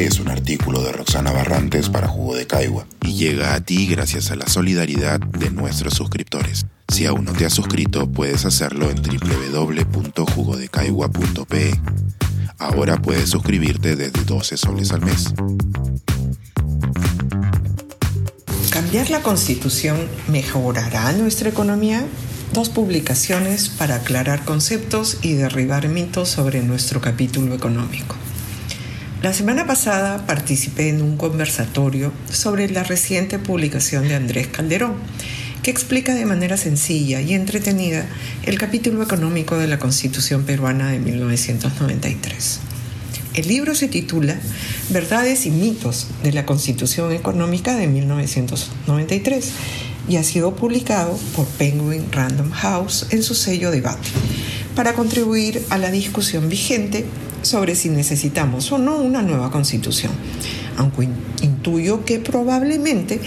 Es un artículo de Roxana Barrantes para Jugo de Caigua y llega a ti gracias a la solidaridad de nuestros suscriptores. Si aún no te has suscrito, puedes hacerlo en www.jugodecaigua.pe. Ahora puedes suscribirte desde 12 soles al mes. ¿Cambiar la constitución mejorará nuestra economía? Dos publicaciones para aclarar conceptos y derribar mitos sobre nuestro capítulo económico. La semana pasada participé en un conversatorio sobre la reciente publicación de Andrés Calderón, que explica de manera sencilla y entretenida el capítulo económico de la Constitución peruana de 1993. El libro se titula Verdades y mitos de la Constitución Económica de 1993 y ha sido publicado por Penguin Random House en su sello Debate, para contribuir a la discusión vigente sobre si necesitamos o no una nueva constitución, aunque intuyo que probablemente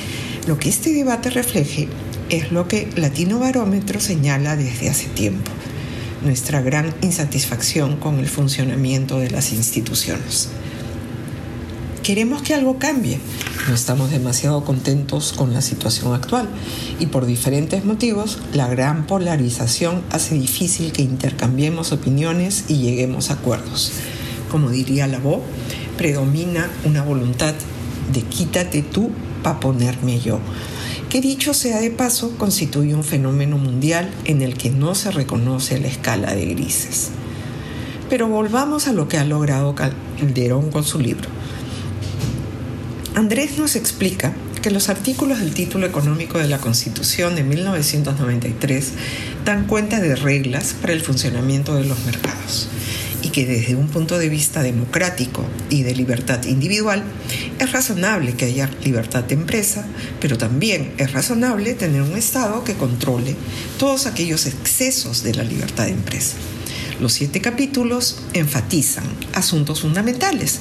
lo que este debate refleje es lo que Latino Barómetro señala desde hace tiempo, nuestra gran insatisfacción con el funcionamiento de las instituciones. Queremos que algo cambie. No estamos demasiado contentos con la situación actual y por diferentes motivos la gran polarización hace difícil que intercambiemos opiniones y lleguemos a acuerdos. Como diría voz, predomina una voluntad de quítate tú para ponerme yo que dicho sea de paso constituye un fenómeno mundial en el que no se reconoce la escala de grises. Pero volvamos a lo que ha logrado Calderón con su libro. Andrés nos explica que los artículos del título económico de la Constitución de 1993 dan cuenta de reglas para el funcionamiento de los mercados y que desde un punto de vista democrático y de libertad individual es razonable que haya libertad de empresa, pero también es razonable tener un Estado que controle todos aquellos excesos de la libertad de empresa. Los siete capítulos enfatizan asuntos fundamentales,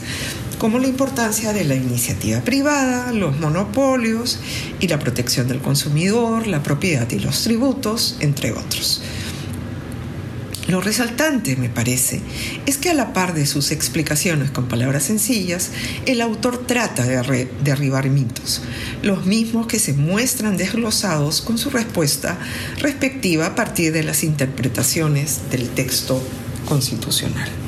como la importancia de la iniciativa privada, los monopolios y la protección del consumidor, la propiedad y los tributos, entre otros. Lo resaltante, me parece, es que a la par de sus explicaciones con palabras sencillas, el autor trata de derribar mitos, los mismos que se muestran desglosados con su respuesta respectiva a partir de las interpretaciones del texto constitucional.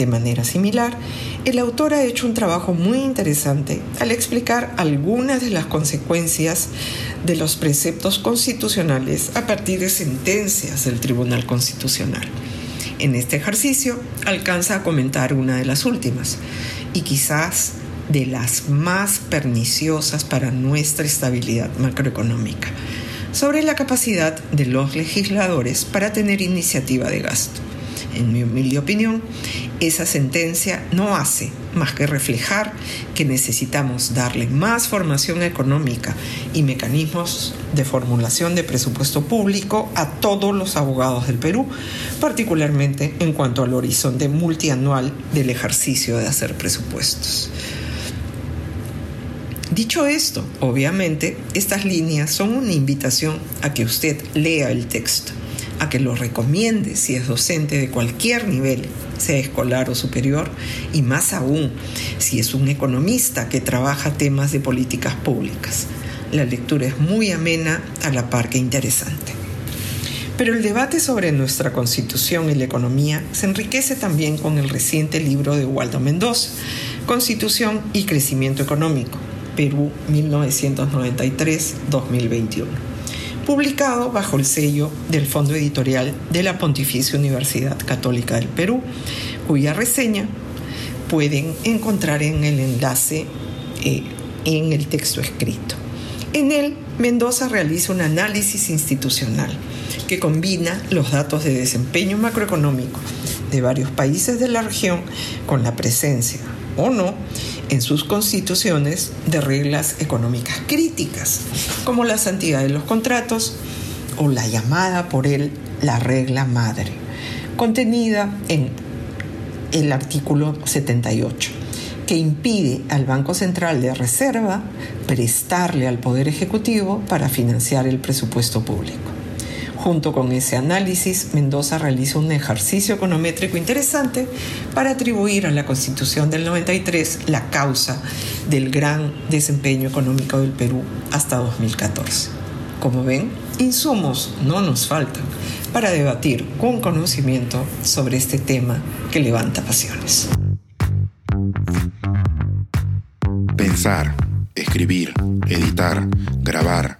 De manera similar, el autor ha hecho un trabajo muy interesante al explicar algunas de las consecuencias de los preceptos constitucionales a partir de sentencias del Tribunal Constitucional. En este ejercicio alcanza a comentar una de las últimas y quizás de las más perniciosas para nuestra estabilidad macroeconómica, sobre la capacidad de los legisladores para tener iniciativa de gasto en mi humilde opinión, esa sentencia no hace más que reflejar que necesitamos darle más formación económica y mecanismos de formulación de presupuesto público a todos los abogados del Perú, particularmente en cuanto al horizonte multianual del ejercicio de hacer presupuestos. Dicho esto, obviamente, estas líneas son una invitación a que usted lea el texto a que lo recomiende si es docente de cualquier nivel, sea escolar o superior, y más aún si es un economista que trabaja temas de políticas públicas. La lectura es muy amena a la par que interesante. Pero el debate sobre nuestra constitución y la economía se enriquece también con el reciente libro de Waldo Mendoza, Constitución y Crecimiento Económico, Perú 1993-2021 publicado bajo el sello del Fondo Editorial de la Pontificia Universidad Católica del Perú, cuya reseña pueden encontrar en el enlace eh, en el texto escrito. En él, Mendoza realiza un análisis institucional que combina los datos de desempeño macroeconómico de varios países de la región con la presencia o no en sus constituciones de reglas económicas críticas, como la santidad de los contratos o la llamada por él la regla madre, contenida en el artículo 78, que impide al Banco Central de Reserva prestarle al Poder Ejecutivo para financiar el presupuesto público. Junto con ese análisis, Mendoza realiza un ejercicio econométrico interesante para atribuir a la Constitución del 93 la causa del gran desempeño económico del Perú hasta 2014. Como ven, insumos no nos faltan para debatir con conocimiento sobre este tema que levanta pasiones. Pensar, escribir, editar, grabar